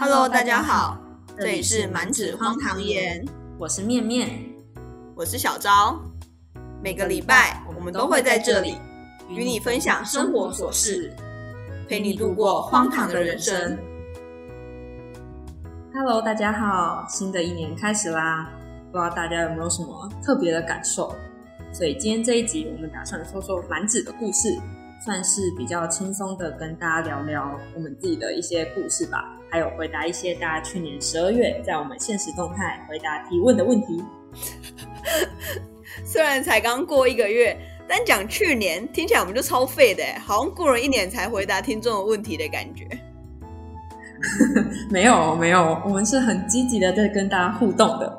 Hello，大家好，这里是满纸荒唐言，我是面面，我是小昭。每个礼拜我们都会在这里与你分享生活琐事，陪你度过荒唐的人生。Hello，大家好，新的一年开始啦，不知道大家有没有什么特别的感受？所以今天这一集，我们打算说说满纸的故事。算是比较轻松的跟大家聊聊我们自己的一些故事吧，还有回答一些大家去年十二月在我们现实动态回答提问的问题。虽然才刚过一个月，但讲去年听起来我们就超废的，好像过了一年才回答听众的问题的感觉。没有没有，我们是很积极的在跟大家互动的。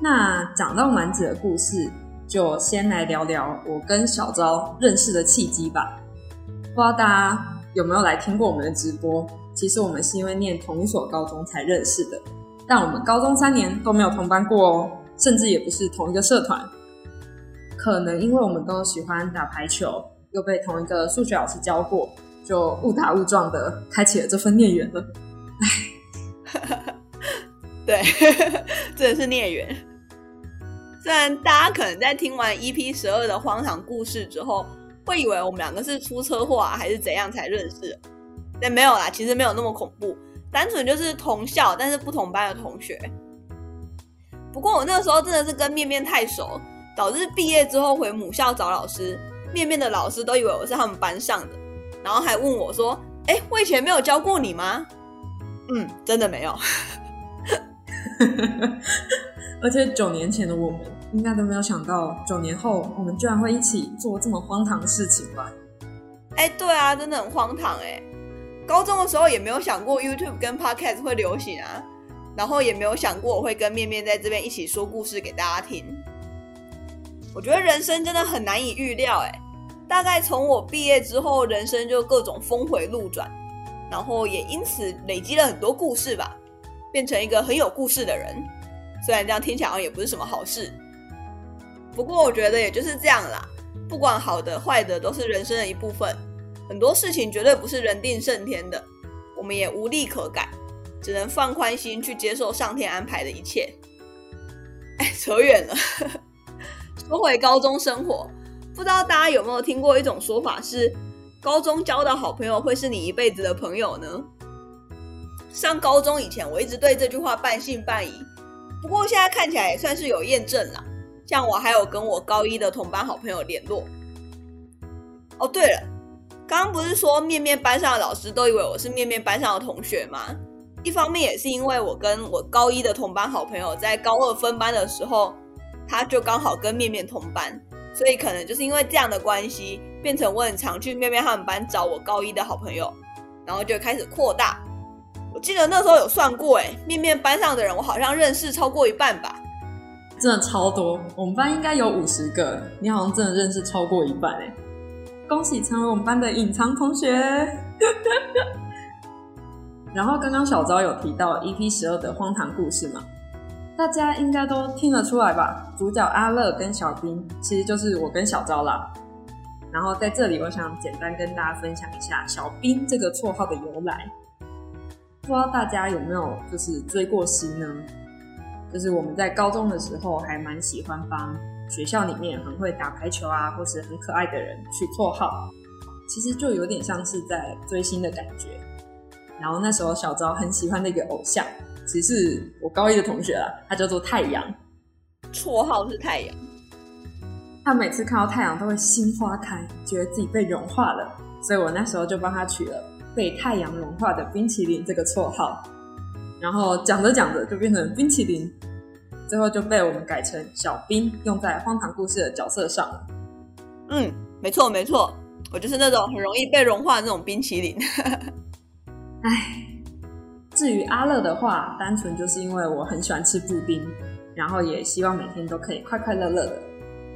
那讲到满子的故事。就先来聊聊我跟小昭认识的契机吧。不知道大家有没有来听过我们的直播？其实我们是因为念同一所高中才认识的，但我们高中三年都没有同班过哦，甚至也不是同一个社团。可能因为我们都喜欢打排球，又被同一个数学老师教过，就误打误撞的开启了这份孽缘了。唉，对，真的是孽缘。虽然大家可能在听完 EP 十二的荒唐故事之后，会以为我们两个是出车祸啊，还是怎样才认识？但没有啦，其实没有那么恐怖，单纯就是同校但是不同班的同学。不过我那个时候真的是跟面面太熟，导致毕业之后回母校找老师，面面的老师都以为我是他们班上的，然后还问我说：“哎，我以前没有教过你吗？”嗯，真的没有。而且九年前的我们，应该都没有想到，九年后我们居然会一起做这么荒唐的事情吧？哎，对啊，真的很荒唐哎！高中的时候也没有想过 YouTube 跟 Podcast 会流行啊，然后也没有想过我会跟面面在这边一起说故事给大家听。我觉得人生真的很难以预料哎，大概从我毕业之后，人生就各种峰回路转，然后也因此累积了很多故事吧，变成一个很有故事的人。虽然这样听起来好像也不是什么好事，不过我觉得也就是这样啦。不管好的坏的，都是人生的一部分。很多事情绝对不是人定胜天的，我们也无力可改，只能放宽心去接受上天安排的一切。哎，扯远了。说回高中生活，不知道大家有没有听过一种说法，是高中交的好朋友会是你一辈子的朋友呢？上高中以前，我一直对这句话半信半疑。不过现在看起来也算是有验证了，像我还有跟我高一的同班好朋友联络。哦，对了，刚刚不是说面面班上的老师都以为我是面面班上的同学吗？一方面也是因为我跟我高一的同班好朋友在高二分班的时候，他就刚好跟面面同班，所以可能就是因为这样的关系，变成我很常去面面他们班找我高一的好朋友，然后就开始扩大。我记得那时候有算过，哎，面面班上的人，我好像认识超过一半吧，真的超多。我们班应该有五十个，你好像真的认识超过一半，哎，恭喜成为我们班的隐藏同学。然后刚刚小昭有提到 EP 十二的荒唐故事嘛，大家应该都听得出来吧？主角阿乐跟小兵其实就是我跟小昭啦。然后在这里，我想简单跟大家分享一下小兵这个绰号的由来。不知道大家有没有就是追过星呢？就是我们在高中的时候还蛮喜欢帮学校里面很会打排球啊，或是很可爱的人取绰号，其实就有点像是在追星的感觉。然后那时候小昭很喜欢的一个偶像，其实是我高一的同学啦，他叫做太阳，绰号是太阳。他每次看到太阳都会心花开，觉得自己被融化了，所以我那时候就帮他取了。被太阳融化的冰淇淋这个绰号，然后讲着讲着就变成冰淇淋，最后就被我们改成小冰，用在荒唐故事的角色上了。嗯，没错没错，我就是那种很容易被融化的那种冰淇淋。唉，至于阿乐的话，单纯就是因为我很喜欢吃布丁，然后也希望每天都可以快快乐乐的，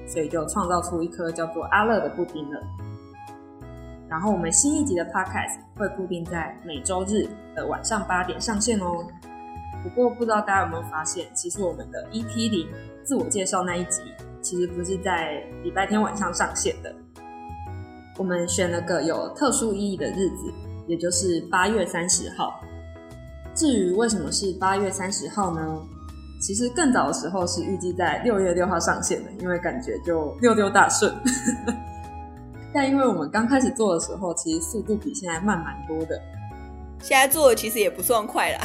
所以就创造出一颗叫做阿乐的布丁了。然后我们新一集的 podcast 会固定在每周日的晚上八点上线哦。不过不知道大家有没有发现，其实我们的 EP 零自我介绍那一集，其实不是在礼拜天晚上上线的。我们选了个有特殊意义的日子，也就是八月三十号。至于为什么是八月三十号呢？其实更早的时候是预计在六月六号上线的，因为感觉就六六大顺。但因为我们刚开始做的时候，其实速度比现在慢蛮多的。现在做的其实也不算快啦，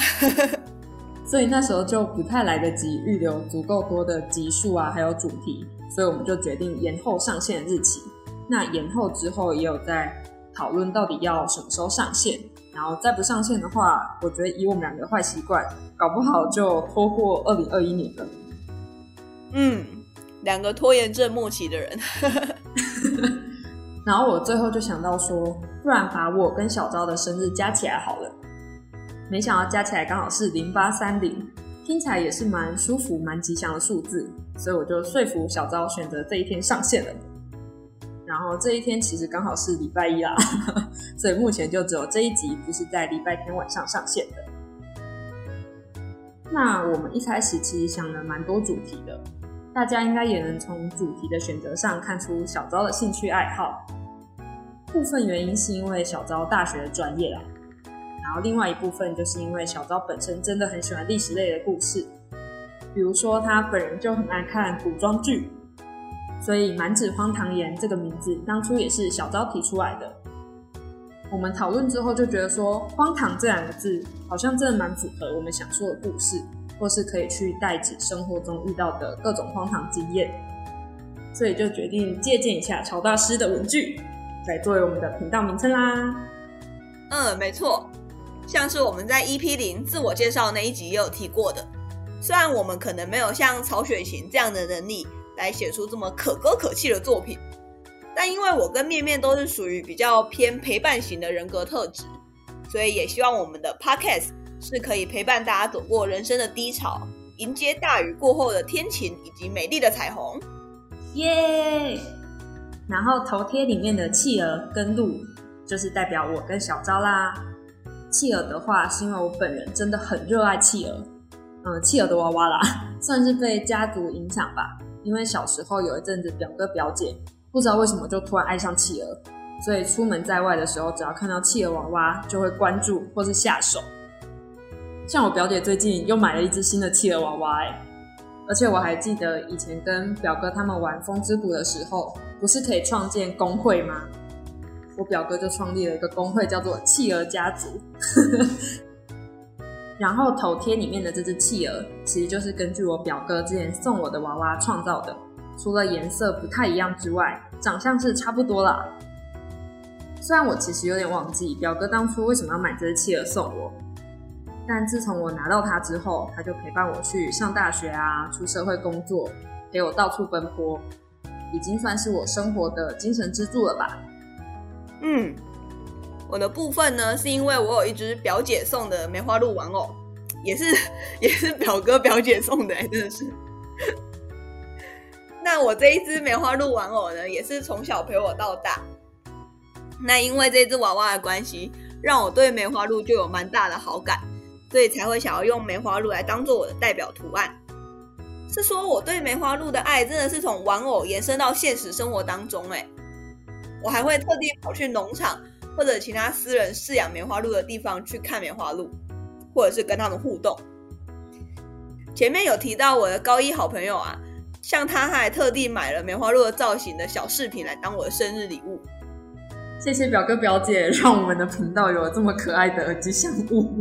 所以那时候就不太来得及预留足够多的集数啊，还有主题，所以我们就决定延后上线日期。那延后之后也有在讨论到底要什么时候上线。然后再不上线的话，我觉得以我们两个坏习惯，搞不好就拖过二零二一年了。嗯，两个拖延症末期的人。然后我最后就想到说，不然把我跟小昭的生日加起来好了。没想到加起来刚好是零八三零，听起来也是蛮舒服、蛮吉祥的数字，所以我就说服小昭选择这一天上线了。然后这一天其实刚好是礼拜一啦，所以目前就只有这一集不是在礼拜天晚上上线的。那我们一开始其实想了蛮多主题的，大家应该也能从主题的选择上看出小昭的兴趣爱好。部分原因是因为小昭大学的专业啦，然后另外一部分就是因为小昭本身真的很喜欢历史类的故事，比如说他本人就很爱看古装剧。所以“满纸荒唐言”这个名字当初也是小昭提出来的。我们讨论之后就觉得说，“荒唐”这两个字好像真的蛮符合我们想说的故事，或是可以去代指生活中遇到的各种荒唐经验。所以就决定借鉴一下曹大师的文具，来作为我们的频道名称啦。嗯，没错，像是我们在 EP 零自我介绍那一集也有提过的。虽然我们可能没有像曹雪芹这样的能力。来写出这么可歌可泣的作品，但因为我跟面面都是属于比较偏陪伴型的人格特质，所以也希望我们的 podcast 是可以陪伴大家走过人生的低潮，迎接大雨过后的天晴以及美丽的彩虹。耶！然后头贴里面的企鹅跟鹿，就是代表我跟小昭啦。企鹅的话，是因为我本人真的很热爱企鹅，嗯，企鹅的娃娃啦，算是被家族影响吧。因为小时候有一阵子，表哥表姐不知道为什么就突然爱上企鹅，所以出门在外的时候，只要看到企鹅娃娃，就会关注或是下手。像我表姐最近又买了一只新的企鹅娃娃，哎，而且我还记得以前跟表哥他们玩风之谷的时候，不是可以创建工会吗？我表哥就创立了一个工会，叫做企鹅家族。然后头贴里面的这只企鹅，其实就是根据我表哥之前送我的娃娃创造的。除了颜色不太一样之外，长相是差不多啦。虽然我其实有点忘记表哥当初为什么要买这只企鹅送我，但自从我拿到它之后，它就陪伴我去上大学啊，出社会工作，陪我到处奔波，已经算是我生活的精神支柱了吧。嗯。我的部分呢，是因为我有一只表姐送的梅花鹿玩偶，也是 也是表哥表姐送的，真的是。那我这一只梅花鹿玩偶呢，也是从小陪我到大。那因为这只娃娃的关系，让我对梅花鹿就有蛮大的好感，所以才会想要用梅花鹿来当做我的代表图案。是说我对梅花鹿的爱，真的是从玩偶延伸到现实生活当中，哎，我还会特地跑去农场。或者其他私人饲养梅花鹿的地方去看梅花鹿，或者是跟他们互动。前面有提到我的高一好朋友啊，像他还特地买了梅花鹿的造型的小饰品来当我的生日礼物。谢谢表哥表姐，让我们的频道有了这么可爱的吉祥物。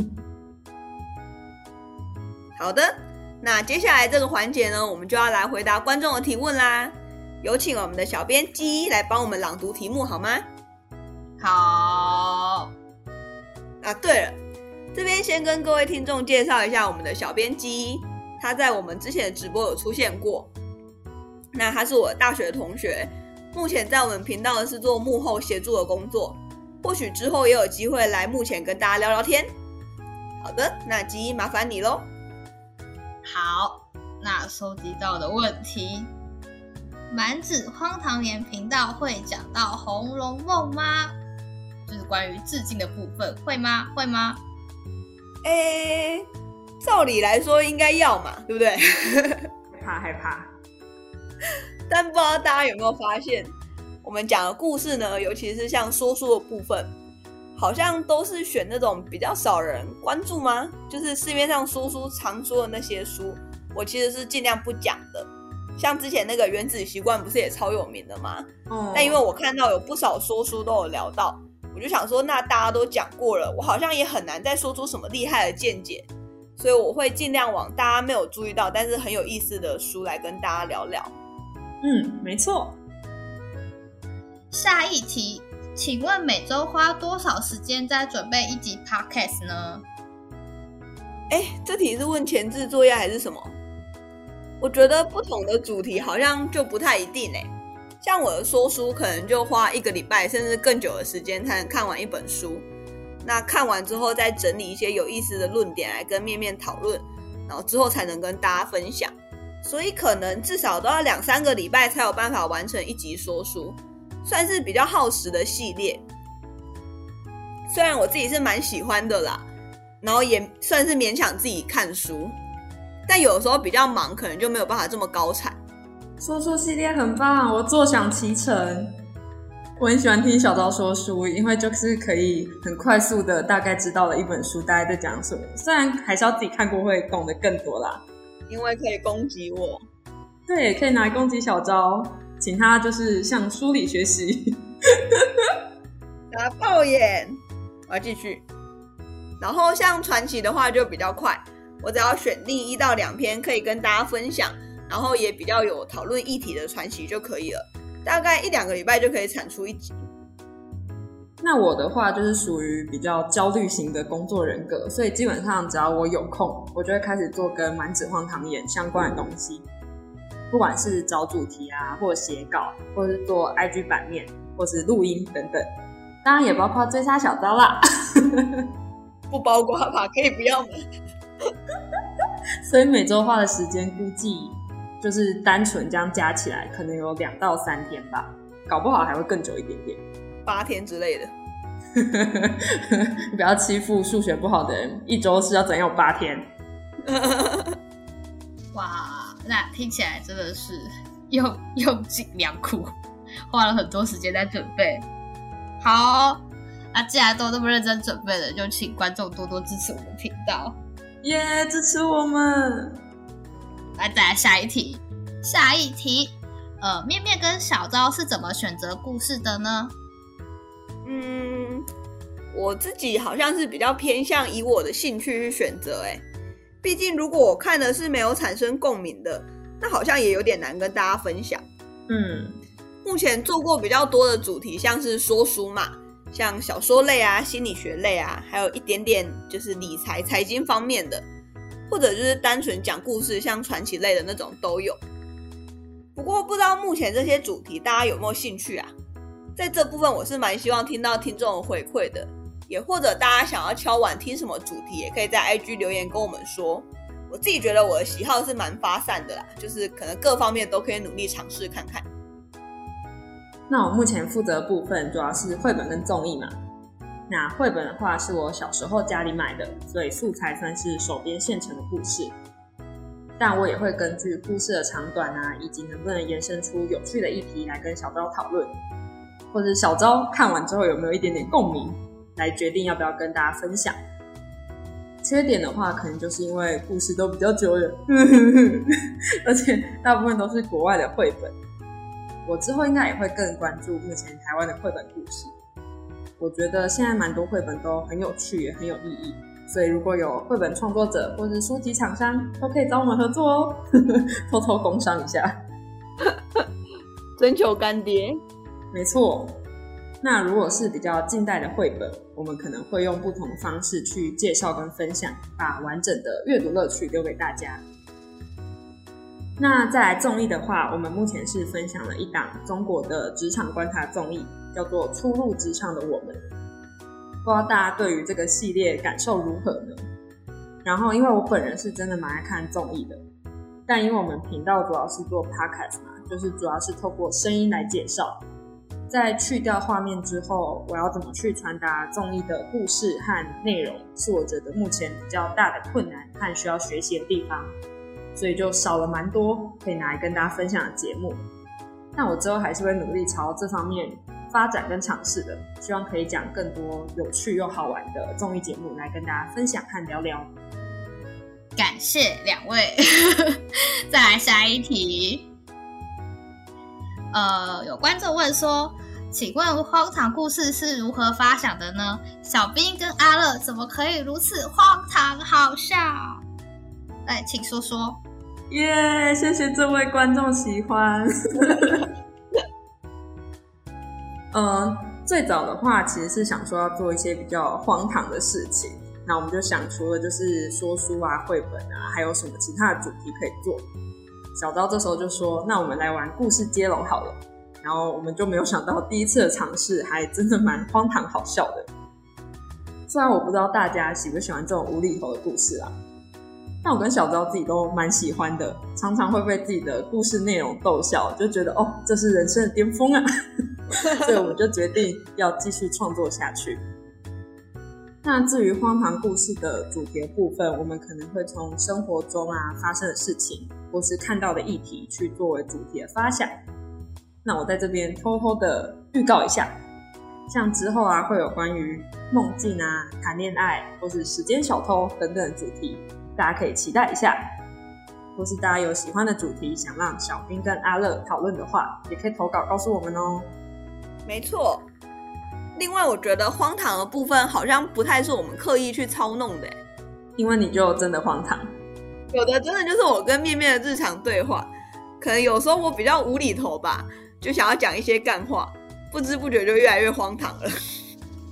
好的，那接下来这个环节呢，我们就要来回答观众的提问啦。有请我们的小编鸡来帮我们朗读题目好吗？好啊，对了，这边先跟各位听众介绍一下我们的小编辑，他在我们之前的直播有出现过。那他是我大学同学，目前在我们频道是做幕后协助的工作，或许之后也有机会来幕前跟大家聊聊天。好的，那吉麻烦你喽。好，那收集到的问题，满子荒唐言频道会讲到《红楼梦》吗？就是关于致敬的部分，会吗？会吗？诶，照理来说应该要嘛，对不对？怕害怕。但不知道大家有没有发现，我们讲的故事呢，尤其是像说书的部分，好像都是选那种比较少人关注吗？就是市面上说书常说的那些书，我其实是尽量不讲的。像之前那个《原子习惯》不是也超有名的吗？哦但因为我看到有不少说书都有聊到，我就想说，那大家都讲过了，我好像也很难再说出什么厉害的见解，所以我会尽量往大家没有注意到但是很有意思的书来跟大家聊聊。嗯，没错。下一题，请问每周花多少时间在准备一集 podcast 呢？哎，这题是问前置作业还是什么？我觉得不同的主题好像就不太一定哎。像我的说书，可能就花一个礼拜甚至更久的时间才能看完一本书。那看完之后，再整理一些有意思的论点来跟面面讨论，然后之后才能跟大家分享。所以可能至少都要两三个礼拜才有办法完成一集说书，算是比较耗时的系列。虽然我自己是蛮喜欢的啦，然后也算是勉强自己看书，但有时候比较忙，可能就没有办法这么高产。说书系列很棒，我坐享其成。我很喜欢听小昭说书，因为就是可以很快速的大概知道了一本书大概在讲什么，虽然还是要自己看过会懂得更多啦。因为可以攻击我，对，可以拿来攻击小昭，请他就是向书里学习。打爆眼。我要继续。然后像传奇的话就比较快，我只要选定一到两篇可以跟大家分享，然后也比较有讨论议题的传奇就可以了。大概一两个礼拜就可以产出一集。那我的话就是属于比较焦虑型的工作人格，所以基本上只要我有空，我就会开始做跟满纸荒唐言相关的东西，不管是找主题啊，或者写稿，或者是做 IG 版面，或是录音等等，当然也包括追杀小刀啦。不包括吧？可以不要吗？所以每周花的时间估计就是单纯这样加起来，可能有两到三天吧，搞不好还会更久一点点。八天之类的。你 不要欺负数学不好的人，一周是要怎样有八天？哇，那听起来真的是用用尽良苦，花了很多时间在准备。好，那既然都那么认真准备了，就请观众多多支持我们频道。耶、支持我们！来，再来下一题。下一题，呃，面面跟小昭是怎么选择故事的呢？嗯，我自己好像是比较偏向以我的兴趣去选择，哎，毕竟如果我看的是没有产生共鸣的，那好像也有点难跟大家分享。嗯，目前做过比较多的主题，像是说书嘛，像小说类啊、心理学类啊，还有一点点就是理财、财经方面的，或者就是单纯讲故事，像传奇类的那种都有。不过不知道目前这些主题大家有没有兴趣啊？在这部分我是蛮希望听到听众回馈的，也或者大家想要敲碗听什么主题，也可以在 IG 留言跟我们说。我自己觉得我的喜好是蛮发散的啦，就是可能各方面都可以努力尝试看看。那我目前负责的部分主要是绘本跟综艺嘛。那绘本的话是我小时候家里买的，所以素材算是手边现成的故事。但我也会根据故事的长短啊，以及能不能延伸出有趣的议题来跟小昭讨论，或者小昭看完之后有没有一点点共鸣，来决定要不要跟大家分享。缺点的话，可能就是因为故事都比较久远，而且大部分都是国外的绘本。我之后应该也会更关注目前台湾的绘本故事。我觉得现在蛮多绘本都很有趣，也很有意义。所以如果有绘本创作者或是书籍厂商，都可以找我们合作哦。偷偷工商一下，征求干爹。没错。那如果是比较近代的绘本，我们可能会用不同的方式去介绍跟分享，把完整的阅读乐趣留给大家。那再来综艺的话，我们目前是分享了一档中国的职场观察综艺，叫做《初入职场的我们》。不知道大家对于这个系列感受如何呢？然后，因为我本人是真的蛮爱看综艺的，但因为我们频道主要是做 podcast 嘛，就是主要是透过声音来介绍。在去掉画面之后，我要怎么去传达综艺的故事和内容，是我觉得目前比较大的困难和需要学习的地方，所以就少了蛮多可以拿来跟大家分享的节目。但我之后还是会努力朝这方面发展跟尝试的，希望可以讲更多有趣又好玩的综艺节目来跟大家分享和聊聊。感谢两位，再来下一题。呃，有观众问说，请问荒唐故事是如何发想的呢？小兵跟阿乐怎么可以如此荒唐好笑？来，请说说。耶，谢谢这位观众喜欢。嗯，最早的话其实是想说要做一些比较荒唐的事情，那我们就想除了就是说书啊、绘本啊，还有什么其他的主题可以做。小昭这时候就说：“那我们来玩故事接龙好了。”然后我们就没有想到第一次的尝试还真的蛮荒唐好笑的。虽然我不知道大家喜不喜欢这种无厘头的故事啊，但我跟小昭自己都蛮喜欢的，常常会被自己的故事内容逗笑，就觉得哦，这是人生的巅峰啊！所以我们就决定要继续创作下去。那至于荒唐故事的主题部分，我们可能会从生活中啊发生的事情，或是看到的议题去作为主题的发想。那我在这边偷偷的预告一下，像之后啊会有关于梦境啊、谈恋爱或是时间小偷等等主题，大家可以期待一下。或是大家有喜欢的主题，想让小兵跟阿乐讨论的话，也可以投稿告诉我们哦。没错，另外我觉得荒唐的部分好像不太是我们刻意去操弄的，因为你就真的荒唐。有的真的就是我跟面面的日常对话，可能有时候我比较无厘头吧，就想要讲一些干话，不知不觉就越来越荒唐了。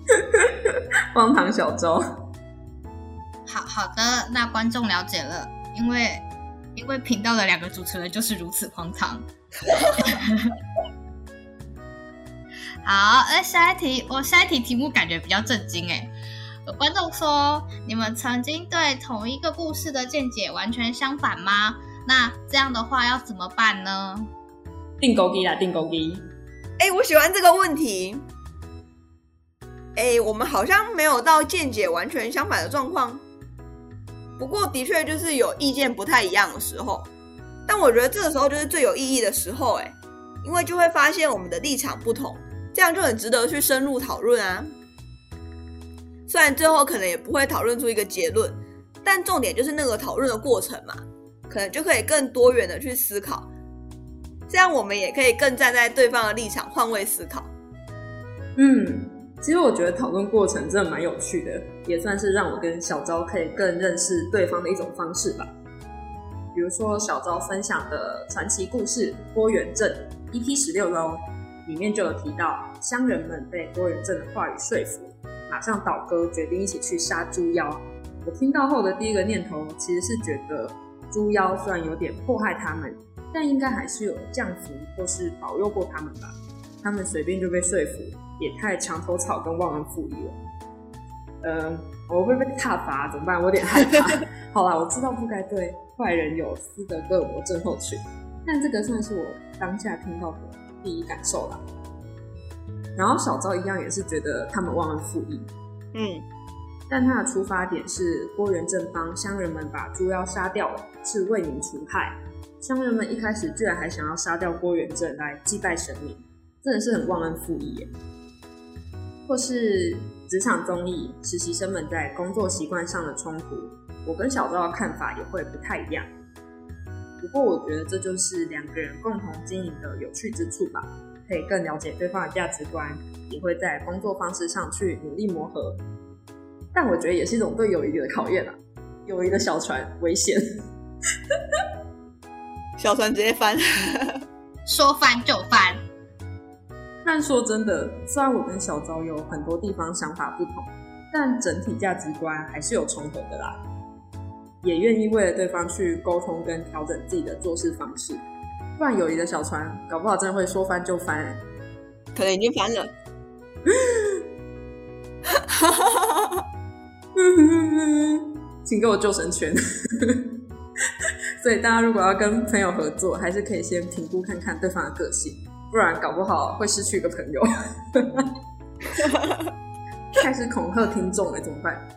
荒唐小周，好好的，那观众了解了，因为因为频道的两个主持人就是如此荒唐。好，那下一题，我下一题题目感觉比较震惊哎。有观众说，你们曾经对同一个故事的见解完全相反吗？那这样的话要怎么办呢？定钩机啦，定钩机。哎，我喜欢这个问题。哎，我们好像没有到见解完全相反的状况，不过的确就是有意见不太一样的时候。但我觉得这个时候就是最有意义的时候，哎，因为就会发现我们的立场不同。这样就很值得去深入讨论啊！虽然最后可能也不会讨论出一个结论，但重点就是那个讨论的过程嘛，可能就可以更多元的去思考。这样我们也可以更站在对方的立场换位思考。嗯，其实我觉得讨论过程真的蛮有趣的，也算是让我跟小昭可以更认识对方的一种方式吧。比如说小昭分享的传奇故事《郭元正》EP 十六喽。里面就有提到，乡人们被郭元正的话语说服，马上倒戈，决定一起去杀猪妖。我听到后的第一个念头，其实是觉得猪妖虽然有点迫害他们，但应该还是有降服或是保佑过他们吧。他们随便就被说服，也太墙头草跟忘恩负义了。嗯，我会被踏伐怎么办？我有点害怕。好啦，我知道不该对坏人有斯德哥尔摩症候群，但这个算是我当下听到的。第一感受啦。然后小昭一样也是觉得他们忘恩负义，嗯，但他的出发点是郭元正帮乡人们把猪妖杀掉了，是为民除害。乡人们一开始居然还想要杀掉郭元正来祭拜神明，真的是很忘恩负义耶。或是职场综艺，实习生们在工作习惯上的冲突，我跟小昭的看法也会不太一样。不过我觉得这就是两个人共同经营的有趣之处吧，可以更了解对方的价值观，也会在工作方式上去努力磨合。但我觉得也是一种对友谊的考验啊，友谊的小船危险，小船直接翻，说翻就翻。但说真的，虽然我跟小昭有很多地方想法不同，但整体价值观还是有重合的啦。也愿意为了对方去沟通跟调整自己的做事方式，不然友谊的小船搞不好真的会说翻就翻，可能已经翻了。请给我救生圈。所以大家如果要跟朋友合作，还是可以先评估看看对方的个性，不然搞不好会失去一个朋友。开始恐吓听众了，怎么办？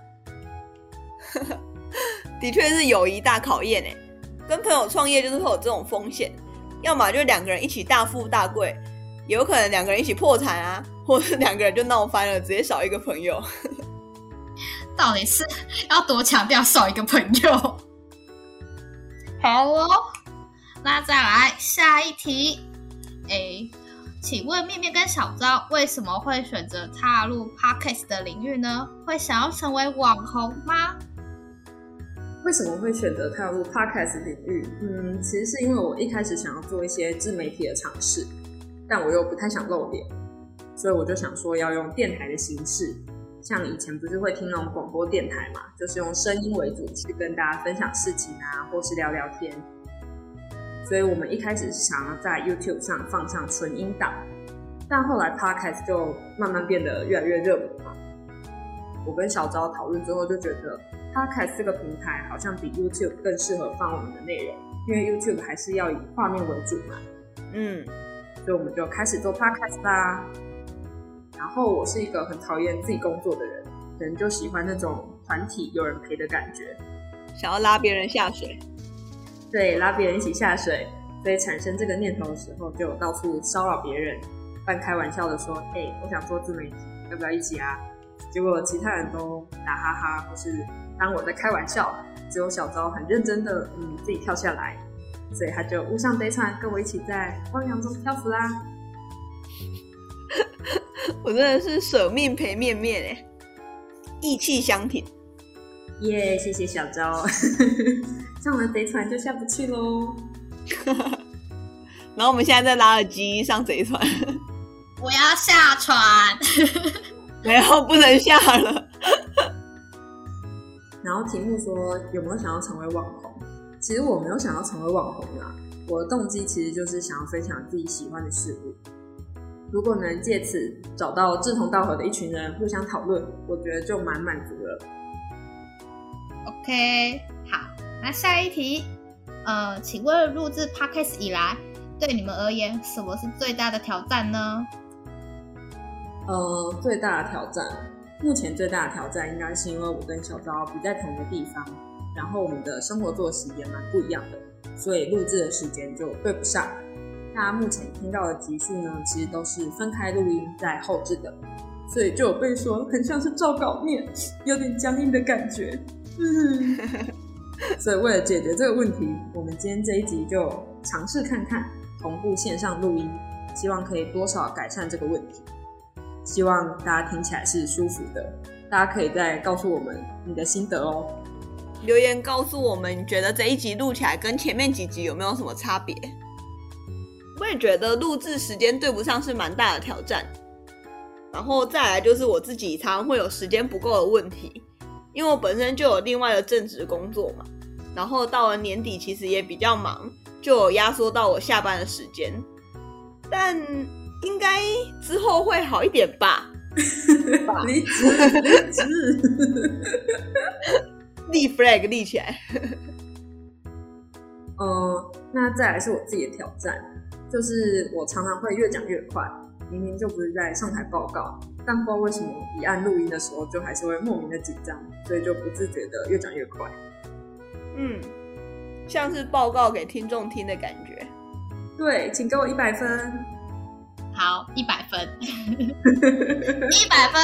的确是友谊大考验哎，跟朋友创业就是会有这种风险，要么就两个人一起大富大贵，有可能两个人一起破产啊，或者两个人就闹翻了，直接少一个朋友。到底是要多强调少一个朋友？好哦，那再来下一题。哎，请问面面跟小昭为什么会选择踏入 podcast 的领域呢？会想要成为网红吗？为什么会选择踏入 podcast 领域？嗯，其实是因为我一开始想要做一些自媒体的尝试。但我又不太想露脸，所以我就想说要用电台的形式，像以前不是会听那种广播电台嘛，就是用声音为主去跟大家分享事情啊，或是聊聊天。所以我们一开始是想要在 YouTube 上放上纯音档，但后来 Podcast 就慢慢变得越来越热门嘛。我跟小昭讨论之后就觉得，Podcast 这个平台好像比 YouTube 更适合放我们的内容，因为 YouTube 还是要以画面为主嘛。嗯。所以我们就开始做 podcast 啦。然后我是一个很讨厌自己工作的人，可能就喜欢那种团体有人陪的感觉，想要拉别人下水。对，拉别人一起下水。所以产生这个念头的时候，就到处骚扰别人，半开玩笑的说：“哎，我想做自媒体，要不要一起啊？”结果其他人都打哈哈，或是当我在开玩笑，只有小昭很认真的嗯自己跳下来。所以他就误上飞船，跟我一起在汪洋中漂浮啦。我真的是舍命陪面面哎，意气相挺。耶，谢谢小昭。上了贼船就下不去喽。然后我们现在在拉着机上贼船。我要下船。没有，不能下了。然后题目说有没有想要成为网红？其实我没有想要成为网红啦，我的动机其实就是想要分享自己喜欢的事物。如果能借此找到志同道合的一群人互相讨论，我觉得就蛮满足了。OK，好，那下一题，呃，请问录制 Podcast 以来，对你们而言，什么是最大的挑战呢？呃，最大的挑战，目前最大的挑战应该是因为我跟小昭不在同一个地方。然后我们的生活作息也蛮不一样的，所以录制的时间就对不上。大家目前听到的集数呢，其实都是分开录音再后置的，所以就有被说很像是照稿念，有点僵硬的感觉。嗯，所以为了解决这个问题，我们今天这一集就尝试看看同步线上录音，希望可以多少改善这个问题。希望大家听起来是舒服的，大家可以再告诉我们你的心得哦。留言告诉我们，你觉得这一集录起来跟前面几集有没有什么差别？我也觉得录制时间对不上是蛮大的挑战。然后再来就是我自己常常会有时间不够的问题，因为我本身就有另外的正职工作嘛。然后到了年底其实也比较忙，就有压缩到我下班的时间。但应该之后会好一点吧？离职，离职。立 flag 立起来。呃，那再来是我自己的挑战，就是我常常会越讲越快，明明就不是在上台报告，但不知道为什么一按录音的时候，就还是会莫名的紧张，所以就不自觉的越讲越快。嗯，像是报告给听众听的感觉。对，请给我一百分。好，一百分。一百分，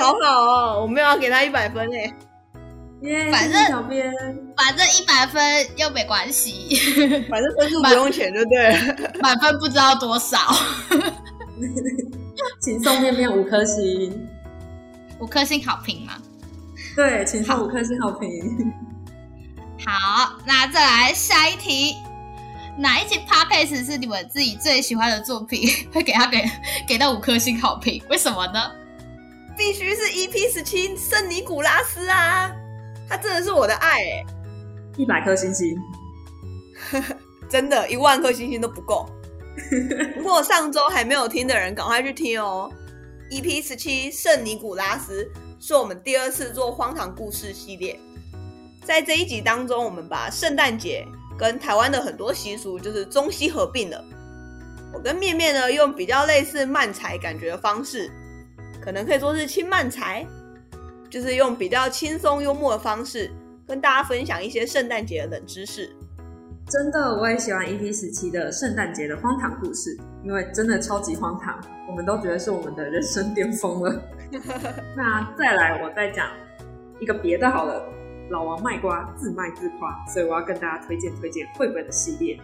好好哦，我没有要给他一百分诶。反正小编，反正一百分又没关系，反正分数不用钱，对不对？满分不知道多少，请送面面五颗星，五颗星好评吗？对，请送五颗星好评。好，那再来下一题，哪一集 podcast 是你们自己最喜欢的作品？会给他给给到五颗星好评？为什么呢？必须是 EP 十七圣尼古拉斯啊！他真的是我的爱哎，一百颗星星，真的，一万颗星星都不够。如果上周还没有听的人，赶快去听哦。EP 十七圣尼古拉斯是我们第二次做荒唐故事系列，在这一集当中，我们把圣诞节跟台湾的很多习俗就是中西合并了。我跟面面呢，用比较类似慢才感觉的方式，可能可以说是轻慢才。就是用比较轻松幽默的方式跟大家分享一些圣诞节的冷知识。真的，我也喜欢 EP 时期的圣诞节的荒唐故事，因为真的超级荒唐，我们都觉得是我们的人生巅峰了。那再来，我再讲一个别的好了。老王卖瓜，自卖自夸，所以我要跟大家推荐推荐绘本的系列。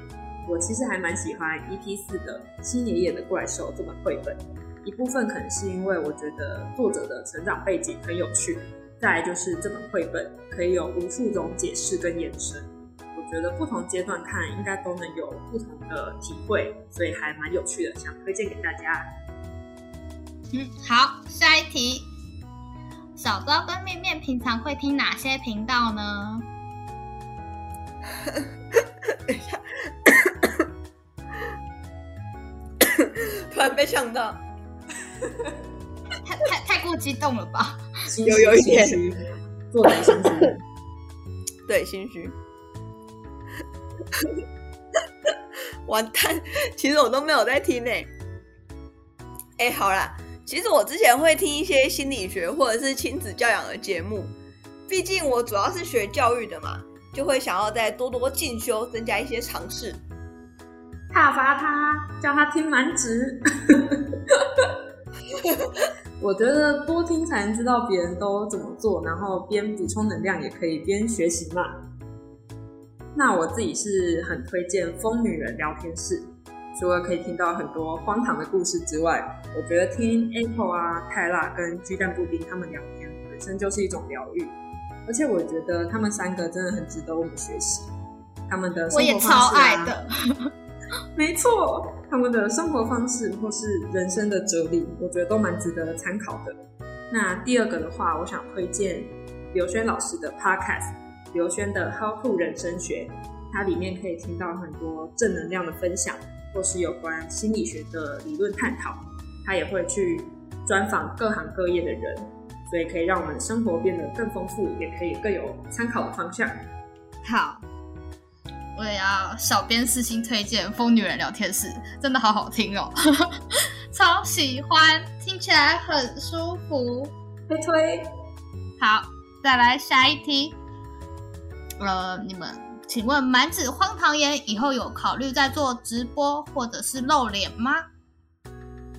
我其实还蛮喜欢 EP 四的《新爷爷的怪兽》这本绘本，一部分可能是因为我觉得作者的成长背景很有趣，再来就是这本绘本可以有无数种解释跟延伸。觉得不同阶段看应该都能有不同的体会，所以还蛮有趣的，想推荐给大家。嗯，好，下一题，小昭跟面面平常会听哪些频道呢？等一下，突然被呛到，太太太过激动了吧？有有一点做贼心虚，对，心虚。完蛋！其实我都没有在听呢。哎，好啦，其实我之前会听一些心理学或者是亲子教养的节目，毕竟我主要是学教育的嘛，就会想要再多多进修，增加一些尝试。踏伐他，叫他听满纸。我觉得多听才能知道别人都怎么做，然后边补充能量也可以边学习嘛。那我自己是很推荐《疯女人聊天室》，除了可以听到很多荒唐的故事之外，我觉得听 Apple 啊、泰拉跟鸡蛋布丁他们聊天本身就是一种疗愈，而且我觉得他们三个真的很值得我们学习。他们的生活方式啊，没错，他们的生活方式或是人生的哲理，我觉得都蛮值得参考的。那第二个的话，我想推荐刘轩老师的 Podcast。刘轩的《How to 人生学》，它里面可以听到很多正能量的分享，或是有关心理学的理论探讨。他也会去专访各行各业的人，所以可以让我们生活变得更丰富，也可以更有参考的方向。好，我也要小编私心推荐《疯女人聊天室》，真的好好听哦，超喜欢，听起来很舒服。推推，好，再来下一题。呃，你们请问满纸荒唐言以后有考虑在做直播或者是露脸吗？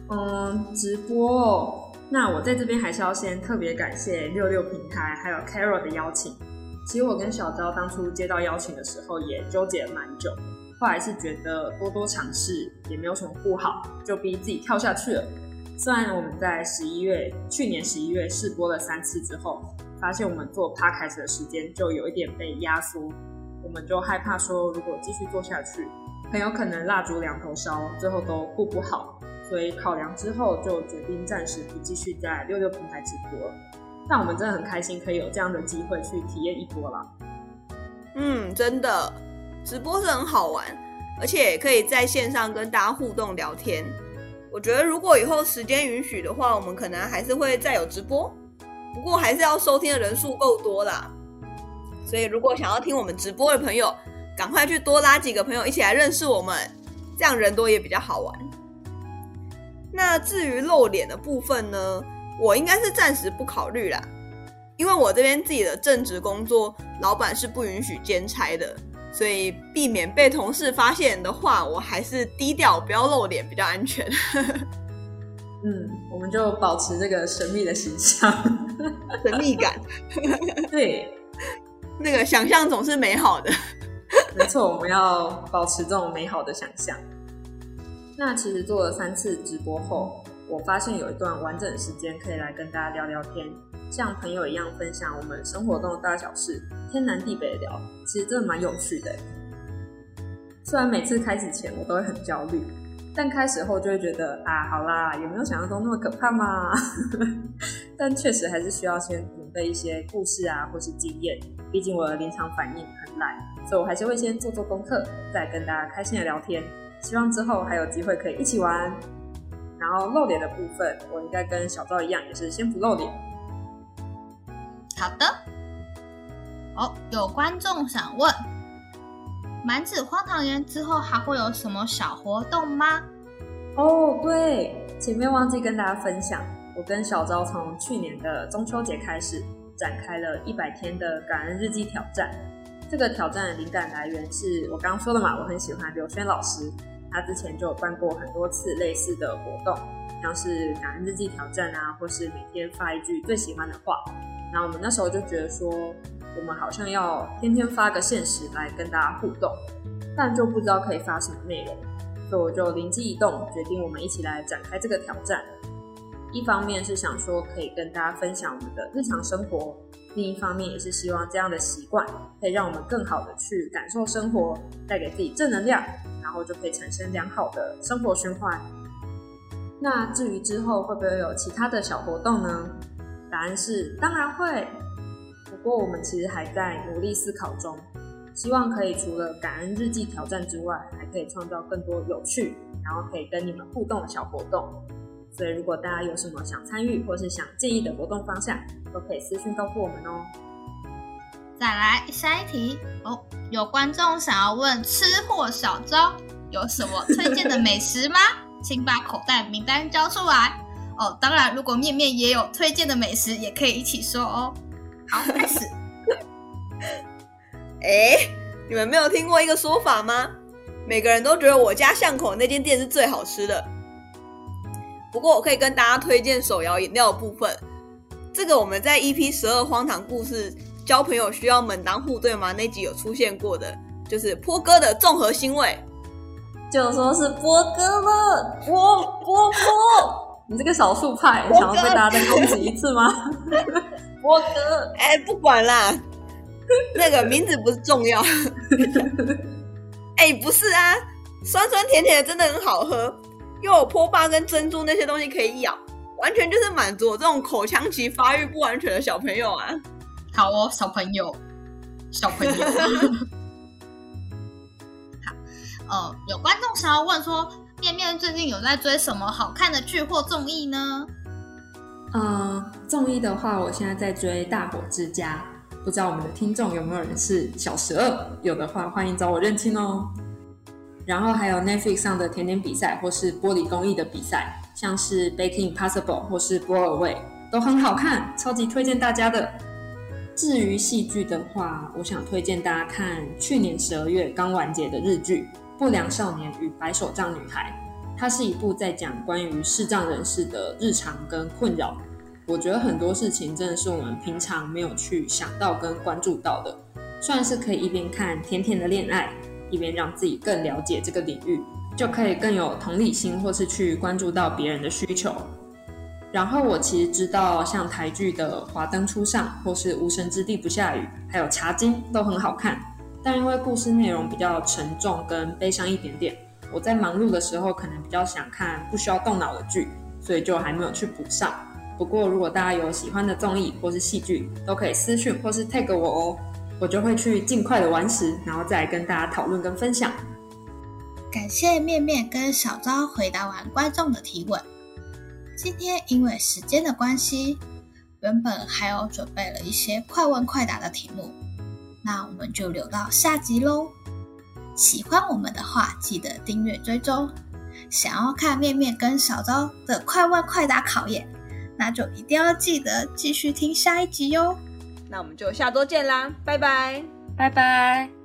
嗯，直播，哦那我在这边还是要先特别感谢六六平台还有 Carol 的邀请。其实我跟小昭当初接到邀请的时候也纠结了蛮久，后来是觉得多多尝试也没有什么不好，就逼自己跳下去了。虽然我们在十一月去年十一月试播了三次之后。发现我们做 podcast 的时间就有一点被压缩，我们就害怕说，如果继续做下去，很有可能蜡烛两头烧，最后都顾不好。所以考量之后，就决定暂时不继续在六六平台直播了。但我们真的很开心，可以有这样的机会去体验一波啦。嗯，真的，直播是很好玩，而且可以在线上跟大家互动聊天。我觉得如果以后时间允许的话，我们可能还是会再有直播。不过还是要收听的人数够多啦，所以如果想要听我们直播的朋友，赶快去多拉几个朋友一起来认识我们，这样人多也比较好玩。那至于露脸的部分呢，我应该是暂时不考虑啦，因为我这边自己的正职工作，老板是不允许兼差的，所以避免被同事发现的话，我还是低调不要露脸比较安全。嗯，我们就保持这个神秘的形象，神秘感。对，那个想象总是美好的。没错，我们要保持这种美好的想象。那其实做了三次直播后，我发现有一段完整的时间可以来跟大家聊聊天，像朋友一样分享我们生活中的大小事，天南地北的聊，其实真的蛮有趣的。虽然每次开始前我都会很焦虑。但开始后就会觉得啊，好啦，有没有想象中那么可怕嘛？但确实还是需要先准备一些故事啊，或是经验。毕竟我的临场反应很烂，所以我还是会先做做功课，再跟大家开心的聊天。希望之后还有机会可以一起玩。然后露脸的部分，我应该跟小赵一样，也是先不露脸。好的。哦，有观众想问。满纸荒唐言之后还会有什么小活动吗？哦，对，前面忘记跟大家分享，我跟小昭从去年的中秋节开始展开了一百天的感恩日记挑战。这个挑战的灵感来源是我刚刚说的嘛，我很喜欢刘轩老师，他之前就有办过很多次类似的活动，像是感恩日记挑战啊，或是每天发一句最喜欢的话。然后我们那时候就觉得说，我们好像要天天发个现实来跟大家互动，但就不知道可以发什么内容，所以我就灵机一动，决定我们一起来展开这个挑战。一方面是想说可以跟大家分享我们的日常生活，另一方面也是希望这样的习惯可以让我们更好的去感受生活，带给自己正能量，然后就可以产生良好的生活循环。那至于之后会不会有其他的小活动呢？答案是当然会，不过我们其实还在努力思考中，希望可以除了感恩日记挑战之外，还可以创造更多有趣，然后可以跟你们互动的小活动。所以如果大家有什么想参与或是想建议的活动方向，都可以私信告诉我们哦。再来下一题哦，有观众想要问吃货小昭有什么推荐的美食吗？请把口袋名单交出来。哦，当然，如果面面也有推荐的美食，也可以一起说哦。好，开始。哎，你们没有听过一个说法吗？每个人都觉得我家巷口那间店是最好吃的。不过我可以跟大家推荐手摇饮料的部分，这个我们在 EP 十二荒唐故事交朋友需要门当户对吗？那集有出现过的，就是波哥的综合腥味，就说是波哥了，波波波。你这个少数派，想要被大家再攻击一次吗？波哥，哎，不管啦，那个名字不是重要。哎，不是啊，酸酸甜甜的真的很好喝，又有波霸跟珍珠那些东西可以咬，完全就是满足我这种口腔期发育不完全的小朋友啊。好哦，小朋友，小朋友。好，呃，有观众想要问说。面面最近有在追什么好看的剧或综艺呢？嗯，综艺的话，我现在在追《大火之家》，不知道我们的听众有没有人是小十二？有的话，欢迎找我认亲哦。然后还有 Netflix 上的甜点比赛或是玻璃工艺的比赛，像是 Baking Possible 或是 b o a Away，，都很好看，超级推荐大家的。至于戏剧的话，我想推荐大家看去年十二月刚完结的日剧。不良少年与白手杖女孩，它是一部在讲关于视障人士的日常跟困扰。我觉得很多事情真的是我们平常没有去想到跟关注到的。算是可以一边看甜甜的恋爱，一边让自己更了解这个领域，就可以更有同理心，或是去关注到别人的需求。然后我其实知道，像台剧的《华灯初上》或是《无神之地不下雨》，还有《茶经》都很好看。但因为故事内容比较沉重跟悲伤一点点，我在忙碌的时候可能比较想看不需要动脑的剧，所以就还没有去补上。不过如果大家有喜欢的综艺或是戏剧，都可以私讯或是 tag 我哦，我就会去尽快的完食，然后再跟大家讨论跟分享。感谢面面跟小昭回答完观众的提问。今天因为时间的关系，原本还有准备了一些快问快答的题目。那我们就留到下集喽。喜欢我们的话，记得订阅追踪。想要看面面跟小昭的快问快答考验，那就一定要记得继续听下一集哟。那我们就下周见啦，拜拜，拜拜。